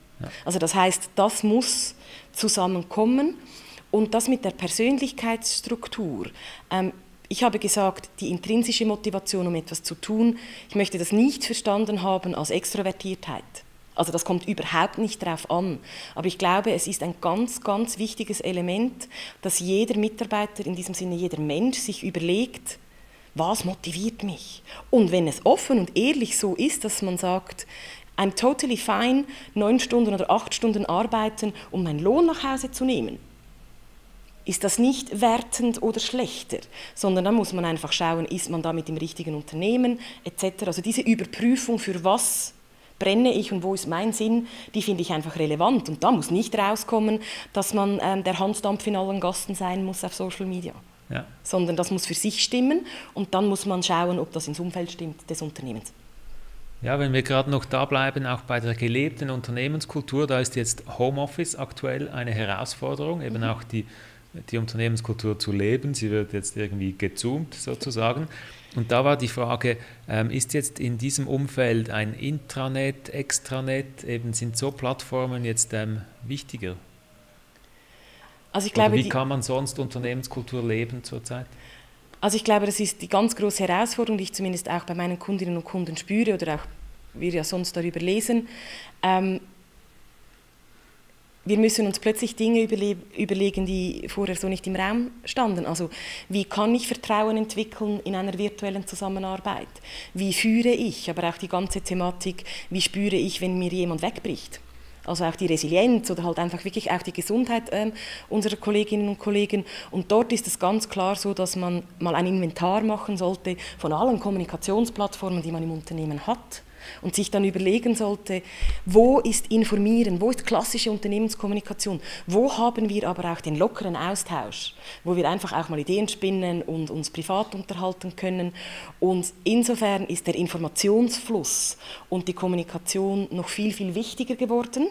Also das heißt, das muss zusammenkommen und das mit der Persönlichkeitsstruktur. Ähm, ich habe gesagt, die intrinsische Motivation, um etwas zu tun, ich möchte das nicht verstanden haben als Extrovertiertheit. Also das kommt überhaupt nicht darauf an. Aber ich glaube, es ist ein ganz, ganz wichtiges Element, dass jeder Mitarbeiter, in diesem Sinne jeder Mensch, sich überlegt, was motiviert mich? Und wenn es offen und ehrlich so ist, dass man sagt, I'm totally fine, neun Stunden oder acht Stunden arbeiten, um meinen Lohn nach Hause zu nehmen. Ist das nicht wertend oder schlechter, sondern da muss man einfach schauen, ist man da mit dem richtigen Unternehmen etc. Also diese Überprüfung, für was brenne ich und wo ist mein Sinn, die finde ich einfach relevant. Und da muss nicht rauskommen, dass man ähm, der Hansdampf in allen Gasten sein muss auf Social Media. ja. sondern das muss für sich stimmen und dann muss man schauen, ob das ins Umfeld stimmt des Unternehmens. Ja, wenn wir gerade noch da bleiben, auch bei der gelebten Unternehmenskultur, da ist jetzt Homeoffice aktuell eine Herausforderung, eben mhm. auch die, die Unternehmenskultur zu leben. Sie wird jetzt irgendwie gezoomt sozusagen. Und da war die Frage, ähm, ist jetzt in diesem Umfeld ein Intranet, Extranet, eben sind so Plattformen jetzt ähm, wichtiger? Also ich glaube, Oder wie kann man sonst Unternehmenskultur leben zurzeit? Also ich glaube, das ist die ganz große Herausforderung, die ich zumindest auch bei meinen Kundinnen und Kunden spüre oder auch wir ja sonst darüber lesen. Ähm, wir müssen uns plötzlich Dinge überle überlegen, die vorher so nicht im Raum standen. Also wie kann ich Vertrauen entwickeln in einer virtuellen Zusammenarbeit? Wie führe ich? Aber auch die ganze Thematik, wie spüre ich, wenn mir jemand wegbricht? Also auch die Resilienz oder halt einfach wirklich auch die Gesundheit äh, unserer Kolleginnen und Kollegen. Und dort ist es ganz klar so, dass man mal ein Inventar machen sollte von allen Kommunikationsplattformen, die man im Unternehmen hat und sich dann überlegen sollte, wo ist Informieren, wo ist klassische Unternehmenskommunikation, wo haben wir aber auch den lockeren Austausch, wo wir einfach auch mal Ideen spinnen und uns privat unterhalten können. Und insofern ist der Informationsfluss und die Kommunikation noch viel, viel wichtiger geworden.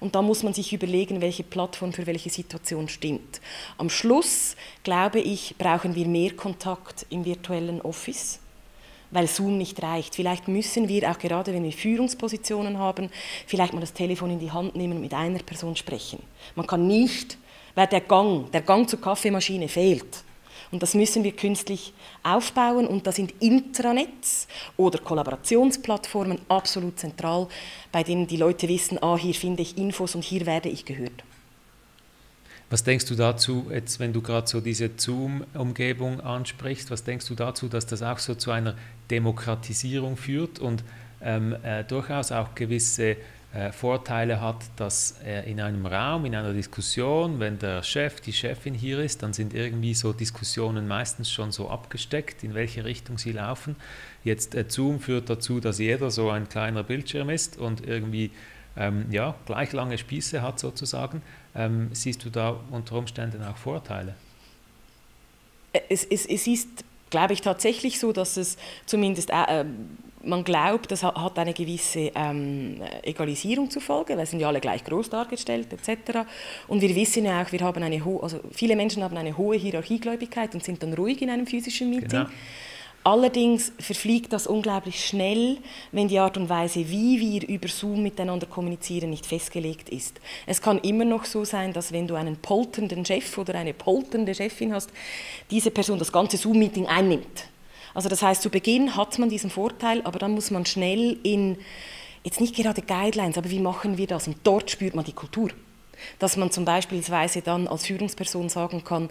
Und da muss man sich überlegen, welche Plattform für welche Situation stimmt. Am Schluss, glaube ich, brauchen wir mehr Kontakt im virtuellen Office weil Zoom nicht reicht. Vielleicht müssen wir auch gerade, wenn wir Führungspositionen haben, vielleicht mal das Telefon in die Hand nehmen und mit einer Person sprechen. Man kann nicht, weil der Gang, der Gang zur Kaffeemaschine fehlt. Und das müssen wir künstlich aufbauen und da sind Intranets oder Kollaborationsplattformen absolut zentral, bei denen die Leute wissen, ah, hier finde ich Infos und hier werde ich gehört. Was denkst du dazu, jetzt, wenn du gerade so diese Zoom-Umgebung ansprichst, was denkst du dazu, dass das auch so zu einer Demokratisierung führt und ähm, äh, durchaus auch gewisse äh, Vorteile hat, dass äh, in einem Raum, in einer Diskussion, wenn der Chef, die Chefin hier ist, dann sind irgendwie so Diskussionen meistens schon so abgesteckt, in welche Richtung sie laufen. Jetzt äh, Zoom führt dazu, dass jeder so ein kleiner Bildschirm ist und irgendwie ähm, ja, gleich lange Spieße hat sozusagen. Ähm, siehst du da unter Umständen auch Vorteile? Es, es, es ist, glaube ich, tatsächlich so, dass es zumindest, äh, man glaubt, das hat eine gewisse ähm, Egalisierung zur Folge, weil sind ja alle gleich groß dargestellt etc. Und wir wissen ja auch, wir haben eine also viele Menschen haben eine hohe Hierarchiegläubigkeit und sind dann ruhig in einem physischen Meeting. Genau. Allerdings verfliegt das unglaublich schnell, wenn die Art und Weise, wie wir über Zoom miteinander kommunizieren, nicht festgelegt ist. Es kann immer noch so sein, dass wenn du einen polternden Chef oder eine polternde Chefin hast, diese Person das ganze Zoom-Meeting einnimmt. Also das heißt, zu Beginn hat man diesen Vorteil, aber dann muss man schnell in, jetzt nicht gerade Guidelines, aber wie machen wir das? Und dort spürt man die Kultur. Dass man zum Beispiel dann als Führungsperson sagen kann,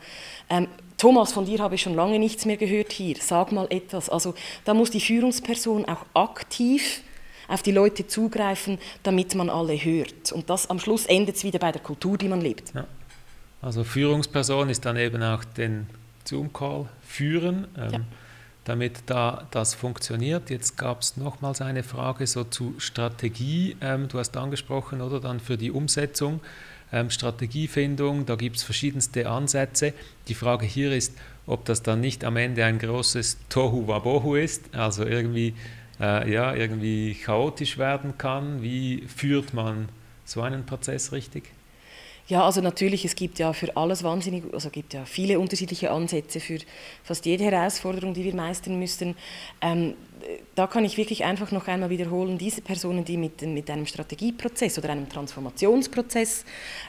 ähm, Thomas, von dir habe ich schon lange nichts mehr gehört hier, sag mal etwas. Also da muss die Führungsperson auch aktiv auf die Leute zugreifen, damit man alle hört. Und das am Schluss endet es wieder bei der Kultur, die man lebt. Ja. Also Führungsperson ist dann eben auch den Zoom-Call führen, ähm, ja. damit da das funktioniert. Jetzt gab es nochmals eine Frage so zu Strategie. Ähm, du hast angesprochen, oder dann für die Umsetzung ähm, Strategiefindung, da gibt es verschiedenste Ansätze. Die Frage hier ist, ob das dann nicht am Ende ein großes Tohu Wabohu ist, also irgendwie, äh, ja, irgendwie chaotisch werden kann. Wie führt man so einen Prozess richtig? Ja, also natürlich, es gibt ja für alles wahnsinnig, also gibt ja viele unterschiedliche Ansätze für fast jede Herausforderung, die wir meistern müssen. Ähm, da kann ich wirklich einfach noch einmal wiederholen, diese Personen, die mit, mit einem Strategieprozess oder einem Transformationsprozess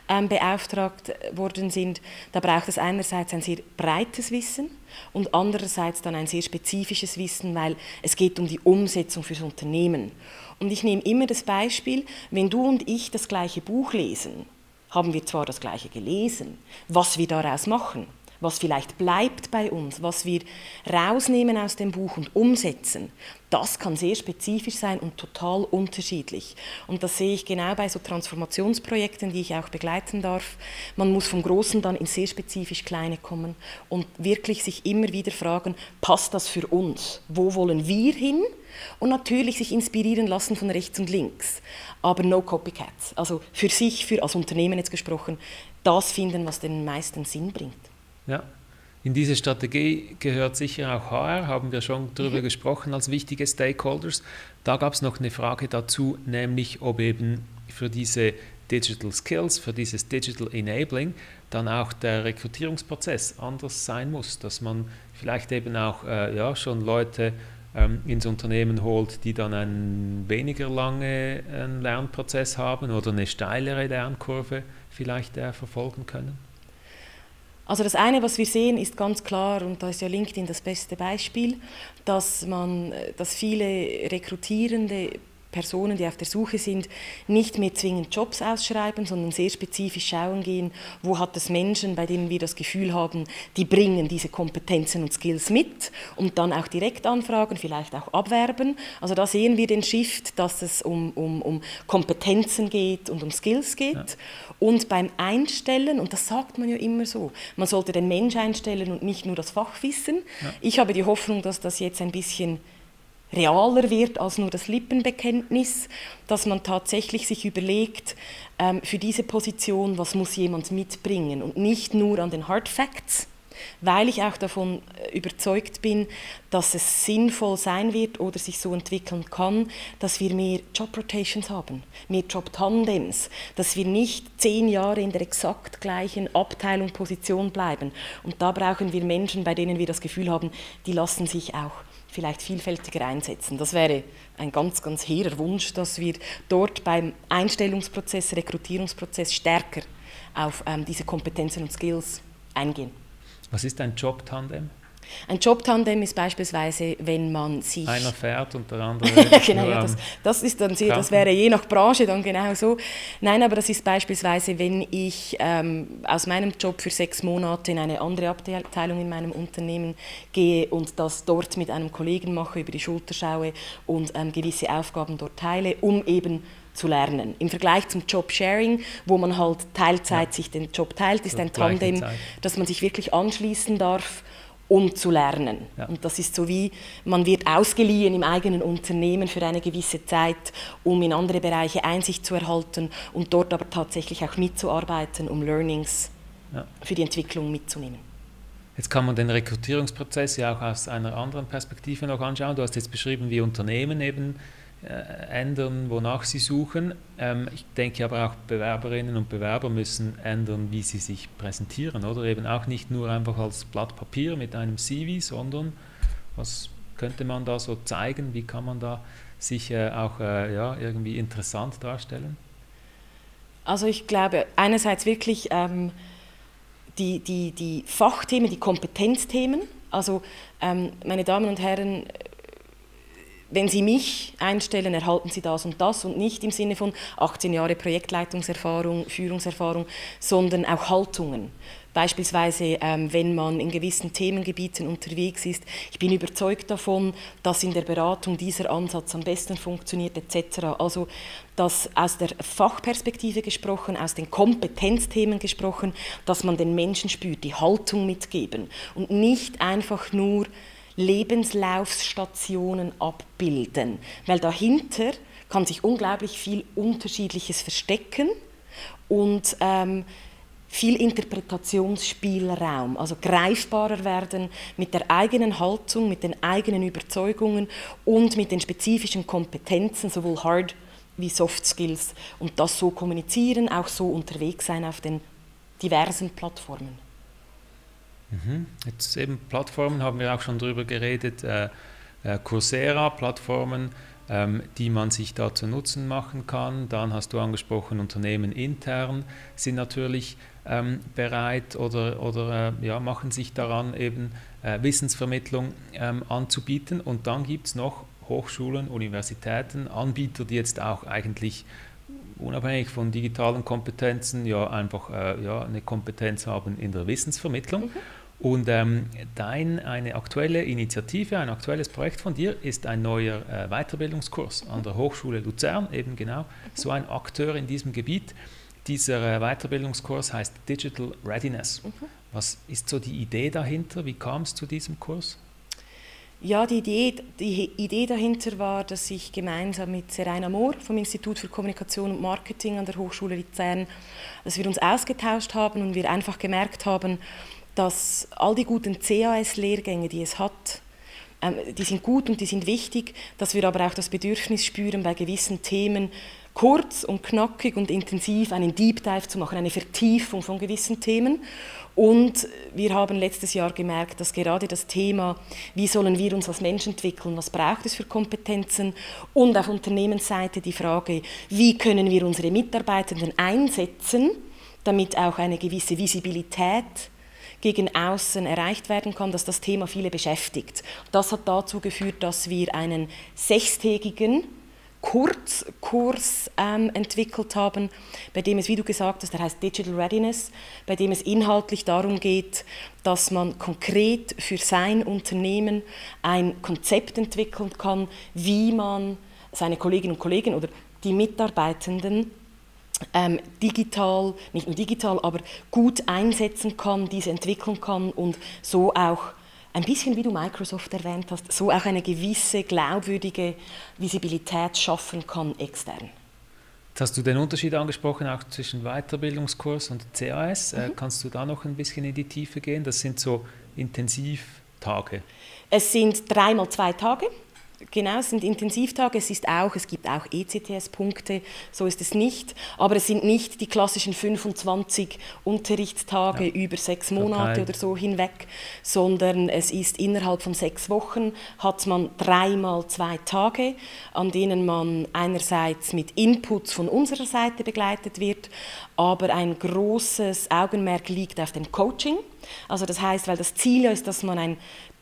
ähm, beauftragt worden sind, da braucht es einerseits ein sehr breites Wissen und andererseits dann ein sehr spezifisches Wissen, weil es geht um die Umsetzung fürs Unternehmen. Und ich nehme immer das Beispiel, wenn du und ich das gleiche Buch lesen, haben wir zwar das Gleiche gelesen, was wir daraus machen, was vielleicht bleibt bei uns, was wir rausnehmen aus dem Buch und umsetzen, das kann sehr spezifisch sein und total unterschiedlich. Und das sehe ich genau bei so Transformationsprojekten, die ich auch begleiten darf. Man muss vom Großen dann in sehr spezifisch Kleine kommen und wirklich sich immer wieder fragen, passt das für uns? Wo wollen wir hin? Und natürlich sich inspirieren lassen von rechts und links. Aber no copycats. Also für sich, für als Unternehmen jetzt gesprochen, das finden, was den meisten Sinn bringt. Ja, In diese Strategie gehört sicher auch HR, haben wir schon darüber mhm. gesprochen, als wichtige Stakeholders. Da gab es noch eine Frage dazu, nämlich ob eben für diese Digital Skills, für dieses Digital Enabling dann auch der Rekrutierungsprozess anders sein muss, dass man vielleicht eben auch äh, ja, schon Leute ähm, ins Unternehmen holt, die dann einen weniger lange äh, Lernprozess haben oder eine steilere Lernkurve vielleicht äh, verfolgen können? Also das eine, was wir sehen, ist ganz klar, und da ist ja LinkedIn das beste Beispiel, dass, man, dass viele Rekrutierende Personen, die auf der Suche sind, nicht mehr zwingend Jobs ausschreiben, sondern sehr spezifisch schauen gehen, wo hat es Menschen, bei denen wir das Gefühl haben, die bringen diese Kompetenzen und Skills mit und dann auch direkt anfragen, vielleicht auch abwerben. Also da sehen wir den Shift, dass es um, um, um Kompetenzen geht und um Skills geht. Ja. Und beim Einstellen, und das sagt man ja immer so, man sollte den Mensch einstellen und nicht nur das Fachwissen. Ja. Ich habe die Hoffnung, dass das jetzt ein bisschen realer wird als nur das Lippenbekenntnis, dass man tatsächlich sich überlegt, ähm, für diese Position, was muss jemand mitbringen und nicht nur an den Hard Facts, weil ich auch davon äh, überzeugt bin, dass es sinnvoll sein wird oder sich so entwickeln kann, dass wir mehr Job Rotations haben, mehr Job Tandems, dass wir nicht zehn Jahre in der exakt gleichen Abteilung, Position bleiben. Und da brauchen wir Menschen, bei denen wir das Gefühl haben, die lassen sich auch vielleicht vielfältiger einsetzen. Das wäre ein ganz, ganz hehrer Wunsch, dass wir dort beim Einstellungsprozess, Rekrutierungsprozess stärker auf ähm, diese Kompetenzen und Skills eingehen. Was ist ein Job-Tandem? Ein Jobtandem ist beispielsweise, wenn man sich... Einer fährt und der andere... genau, ja, das, das, ist dann sehr, das wäre je nach Branche dann genau so. Nein, aber das ist beispielsweise, wenn ich ähm, aus meinem Job für sechs Monate in eine andere Abteilung in meinem Unternehmen gehe und das dort mit einem Kollegen mache, über die Schulter schaue und ähm, gewisse Aufgaben dort teile, um eben zu lernen. Im Vergleich zum Job-Sharing, wo man halt Teilzeit ja. sich den Job teilt, ist ein Tandem, dass man sich wirklich anschließen darf um zu lernen. Ja. Und das ist so wie, man wird ausgeliehen im eigenen Unternehmen für eine gewisse Zeit, um in andere Bereiche Einsicht zu erhalten und dort aber tatsächlich auch mitzuarbeiten, um Learnings ja. für die Entwicklung mitzunehmen. Jetzt kann man den Rekrutierungsprozess ja auch aus einer anderen Perspektive noch anschauen. Du hast jetzt beschrieben, wie Unternehmen eben ändern, wonach sie suchen. Ähm, ich denke aber auch Bewerberinnen und Bewerber müssen ändern, wie sie sich präsentieren, oder eben auch nicht nur einfach als Blatt Papier mit einem CV, sondern was könnte man da so zeigen, wie kann man da sich äh, auch äh, ja, irgendwie interessant darstellen? Also ich glaube einerseits wirklich ähm, die, die, die Fachthemen, die Kompetenzthemen. Also ähm, meine Damen und Herren, wenn Sie mich einstellen, erhalten Sie das und das und nicht im Sinne von 18 Jahre Projektleitungserfahrung, Führungserfahrung, sondern auch Haltungen. Beispielsweise, ähm, wenn man in gewissen Themengebieten unterwegs ist. Ich bin überzeugt davon, dass in der Beratung dieser Ansatz am besten funktioniert etc. Also dass aus der Fachperspektive gesprochen, aus den Kompetenzthemen gesprochen, dass man den Menschen spürt, die Haltung mitgeben und nicht einfach nur Lebenslaufsstationen abbilden, weil dahinter kann sich unglaublich viel Unterschiedliches verstecken und ähm, viel Interpretationsspielraum, also greifbarer werden mit der eigenen Haltung, mit den eigenen Überzeugungen und mit den spezifischen Kompetenzen, sowohl Hard wie Soft Skills. Und das so kommunizieren, auch so unterwegs sein auf den diversen Plattformen. Mhm. Jetzt eben Plattformen haben wir auch schon darüber geredet, äh, äh, Coursera-Plattformen, ähm, die man sich da zu Nutzen machen kann. Dann hast du angesprochen, Unternehmen intern sind natürlich ähm, bereit oder, oder äh, ja, machen sich daran, eben Wissensvermittlung ähm, anzubieten. Und dann gibt es noch Hochschulen, Universitäten, Anbieter, die jetzt auch eigentlich unabhängig von digitalen Kompetenzen ja einfach äh, ja, eine Kompetenz haben in der Wissensvermittlung. Mhm. Und ähm, dein, eine aktuelle Initiative, ein aktuelles Projekt von dir ist ein neuer äh, Weiterbildungskurs an der Hochschule Luzern, eben genau so ein Akteur in diesem Gebiet. Dieser äh, Weiterbildungskurs heißt Digital Readiness. Mhm. Was ist so die Idee dahinter? Wie kam es zu diesem Kurs? Ja, die Idee, die Idee dahinter war, dass ich gemeinsam mit Serena Mohr vom Institut für Kommunikation und Marketing an der Hochschule Luzern, dass wir uns ausgetauscht haben und wir einfach gemerkt haben, dass all die guten CAS-Lehrgänge, die es hat, die sind gut und die sind wichtig, dass wir aber auch das Bedürfnis spüren, bei gewissen Themen kurz und knackig und intensiv einen Deep Dive zu machen, eine Vertiefung von gewissen Themen. Und wir haben letztes Jahr gemerkt, dass gerade das Thema, wie sollen wir uns als Menschen entwickeln, was braucht es für Kompetenzen und auf Unternehmensseite die Frage, wie können wir unsere Mitarbeitenden einsetzen, damit auch eine gewisse Visibilität gegen außen erreicht werden kann, dass das Thema viele beschäftigt. Das hat dazu geführt, dass wir einen sechstägigen Kurzkurs ähm, entwickelt haben, bei dem es, wie du gesagt hast, der heißt Digital Readiness, bei dem es inhaltlich darum geht, dass man konkret für sein Unternehmen ein Konzept entwickeln kann, wie man seine Kolleginnen und Kollegen oder die Mitarbeitenden ähm, digital, nicht nur digital, aber gut einsetzen kann, diese entwickeln kann und so auch ein bisschen wie du Microsoft erwähnt hast, so auch eine gewisse glaubwürdige Visibilität schaffen kann extern. Jetzt hast du den Unterschied angesprochen, auch zwischen Weiterbildungskurs und CAS. Äh, mhm. kannst du da noch ein bisschen in die Tiefe gehen? Das sind so Intensivtage. Es sind dreimal zwei Tage. Genau, es sind Intensivtage, es, ist auch, es gibt auch ECTS-Punkte, so ist es nicht, aber es sind nicht die klassischen 25 Unterrichtstage ja. über sechs Monate oder so hinweg, sondern es ist innerhalb von sechs Wochen hat man dreimal zwei Tage, an denen man einerseits mit Inputs von unserer Seite begleitet wird, aber ein großes Augenmerk liegt auf dem Coaching. Also das heißt, weil das Ziel ist, dass man ein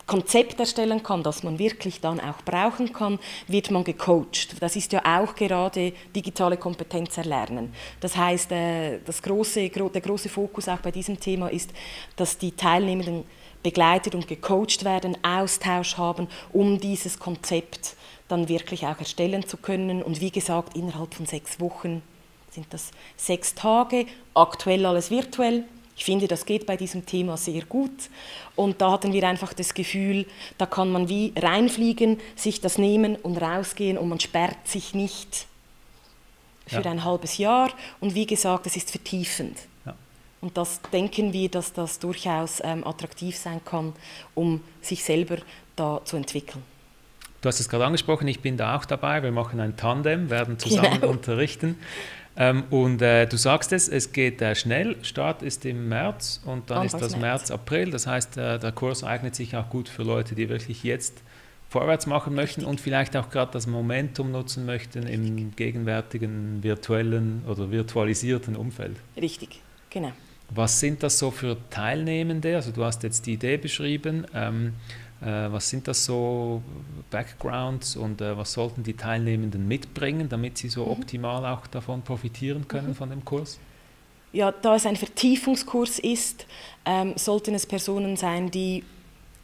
Konzept erstellen kann, das man wirklich dann auch brauchen kann, wird man gecoacht. Das ist ja auch gerade digitale Kompetenz erlernen. Das heißt, äh, das große, der große Fokus auch bei diesem Thema ist, dass die Teilnehmenden begleitet und gecoacht werden, Austausch haben, um dieses Konzept dann wirklich auch erstellen zu können. Und wie gesagt, innerhalb von sechs Wochen sind das sechs Tage, aktuell alles virtuell, ich finde, das geht bei diesem Thema sehr gut. Und da hatten wir einfach das Gefühl, da kann man wie reinfliegen, sich das nehmen und rausgehen und man sperrt sich nicht für ja. ein halbes Jahr. Und wie gesagt, es ist vertiefend. Ja. Und das denken wir, dass das durchaus ähm, attraktiv sein kann, um sich selber da zu entwickeln. Du hast es gerade angesprochen, ich bin da auch dabei. Wir machen ein Tandem, werden zusammen genau. unterrichten. Ähm, und äh, du sagst es, es geht äh, schnell. Start ist im März und dann Anfangs ist das März, April. Das heißt, äh, der Kurs eignet sich auch gut für Leute, die wirklich jetzt vorwärts machen möchten Richtig. und vielleicht auch gerade das Momentum nutzen möchten im gegenwärtigen virtuellen oder virtualisierten Umfeld. Richtig, genau. Was sind das so für Teilnehmende? Also du hast jetzt die Idee beschrieben. Ähm, äh, was sind das so Backgrounds und äh, was sollten die Teilnehmenden mitbringen, damit sie so mhm. optimal auch davon profitieren können mhm. von dem Kurs? Ja, da es ein Vertiefungskurs ist, ähm, sollten es Personen sein, die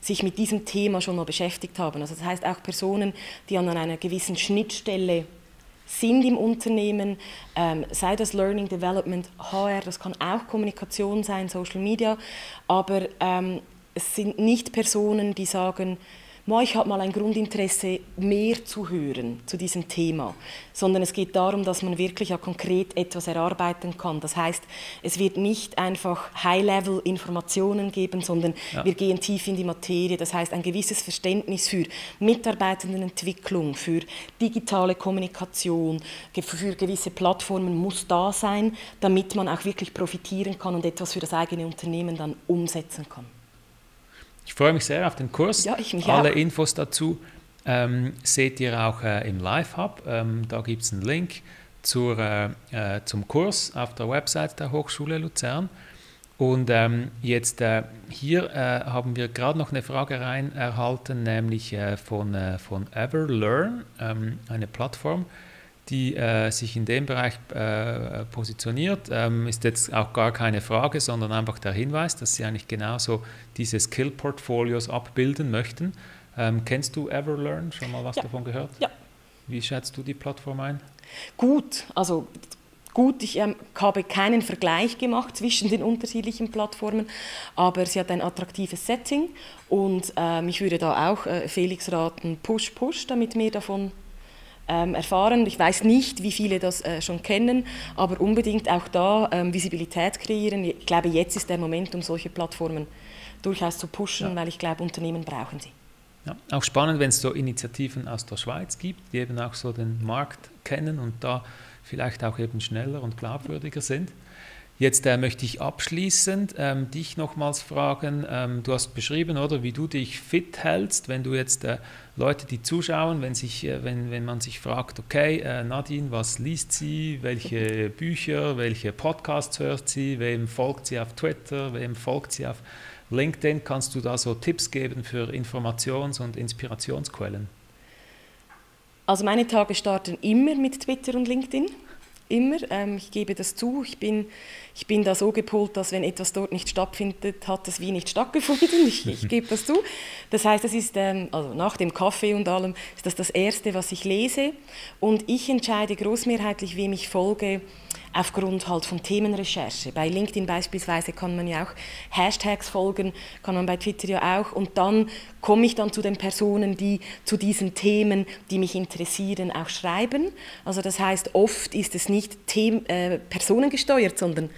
sich mit diesem Thema schon mal beschäftigt haben. Also das heißt auch Personen, die an einer gewissen Schnittstelle sind im Unternehmen, ähm, sei das Learning, Development, HR, das kann auch Kommunikation sein, Social Media, aber ähm, es sind nicht Personen, die sagen, ich habe mal ein Grundinteresse, mehr zu hören zu diesem Thema, sondern es geht darum, dass man wirklich auch konkret etwas erarbeiten kann. Das heißt, es wird nicht einfach High-Level-Informationen geben, sondern ja. wir gehen tief in die Materie. Das heißt, ein gewisses Verständnis für Mitarbeitendenentwicklung, für digitale Kommunikation, für gewisse Plattformen muss da sein, damit man auch wirklich profitieren kann und etwas für das eigene Unternehmen dann umsetzen kann. Ich freue mich sehr auf den Kurs. Ja, ich mich Alle auch. Infos dazu ähm, seht ihr auch äh, im Live-Hub. Ähm, da gibt es einen Link zur, äh, äh, zum Kurs auf der Website der Hochschule Luzern. Und ähm, jetzt äh, hier äh, haben wir gerade noch eine Frage rein erhalten, nämlich äh, von, von Everlearn, ähm, eine Plattform die äh, sich in dem Bereich äh, positioniert, ähm, ist jetzt auch gar keine Frage, sondern einfach der Hinweis, dass sie eigentlich genauso diese Skill-Portfolios abbilden möchten. Ähm, kennst du Everlearn? Schon mal was ja. davon gehört? Ja. Wie schätzt du die Plattform ein? Gut, also gut, ich ähm, habe keinen Vergleich gemacht zwischen den unterschiedlichen Plattformen, aber sie hat ein attraktives Setting und ähm, ich würde da auch äh, Felix raten, Push, Push, damit mehr davon erfahren. Ich weiß nicht, wie viele das äh, schon kennen, aber unbedingt auch da ähm, Visibilität kreieren. Ich glaube, jetzt ist der Moment, um solche Plattformen durchaus zu pushen, ja. weil ich glaube, Unternehmen brauchen sie. Ja, auch spannend, wenn es so Initiativen aus der Schweiz gibt, die eben auch so den Markt kennen und da vielleicht auch eben schneller und glaubwürdiger sind. Jetzt äh, möchte ich abschließend ähm, dich nochmals fragen, ähm, du hast beschrieben, oder, wie du dich fit hältst, wenn du jetzt äh, Leute, die zuschauen, wenn, sich, äh, wenn, wenn man sich fragt, okay, äh, Nadine, was liest sie, welche Bücher, welche Podcasts hört sie, wem folgt sie auf Twitter, wem folgt sie auf LinkedIn, kannst du da so Tipps geben für Informations- und Inspirationsquellen? Also meine Tage starten immer mit Twitter und LinkedIn immer. Ähm, ich gebe das zu. Ich bin, ich bin da so gepolt, dass wenn etwas dort nicht stattfindet, hat es wie nicht stattgefunden. Ich, ich gebe das zu. Das heißt, das ist ähm, also nach dem Kaffee und allem ist das das erste, was ich lese. Und ich entscheide großmehrheitlich, wem ich folge aufgrund halt von Themenrecherche. Bei LinkedIn beispielsweise kann man ja auch Hashtags folgen, kann man bei Twitter ja auch. Und dann komme ich dann zu den Personen, die zu diesen Themen, die mich interessieren, auch schreiben. Also das heißt, oft ist es nicht them äh, personengesteuert, sondern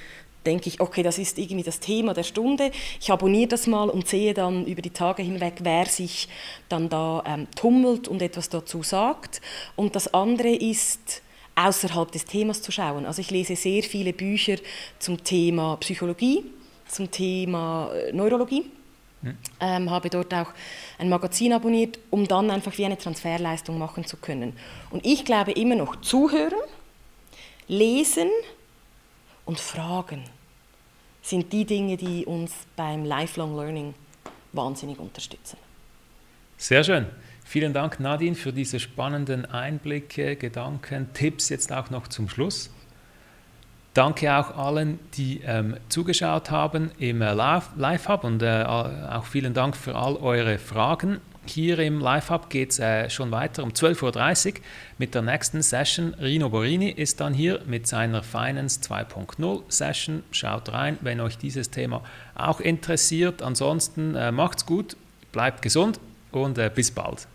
denke ich, okay, das ist irgendwie das Thema der Stunde. Ich abonniere das mal und sehe dann über die Tage hinweg, wer sich dann da ähm, tummelt und etwas dazu sagt. Und das andere ist, außerhalb des Themas zu schauen. Also ich lese sehr viele Bücher zum Thema Psychologie, zum Thema äh, Neurologie. Hm. Ähm, habe dort auch ein Magazin abonniert, um dann einfach wie eine Transferleistung machen zu können. Und ich glaube immer noch, zuhören, lesen und fragen sind die Dinge, die uns beim Lifelong Learning wahnsinnig unterstützen. Sehr schön. Vielen Dank, Nadine, für diese spannenden Einblicke, Gedanken, Tipps jetzt auch noch zum Schluss. Danke auch allen, die ähm, zugeschaut haben im äh, Live-Hub und äh, auch vielen Dank für all eure Fragen. Hier im Live-Hub geht es äh, schon weiter um 12.30 Uhr mit der nächsten Session. Rino Borini ist dann hier mit seiner Finance 2.0 Session. Schaut rein, wenn euch dieses Thema auch interessiert. Ansonsten äh, macht's gut, bleibt gesund und äh, bis bald.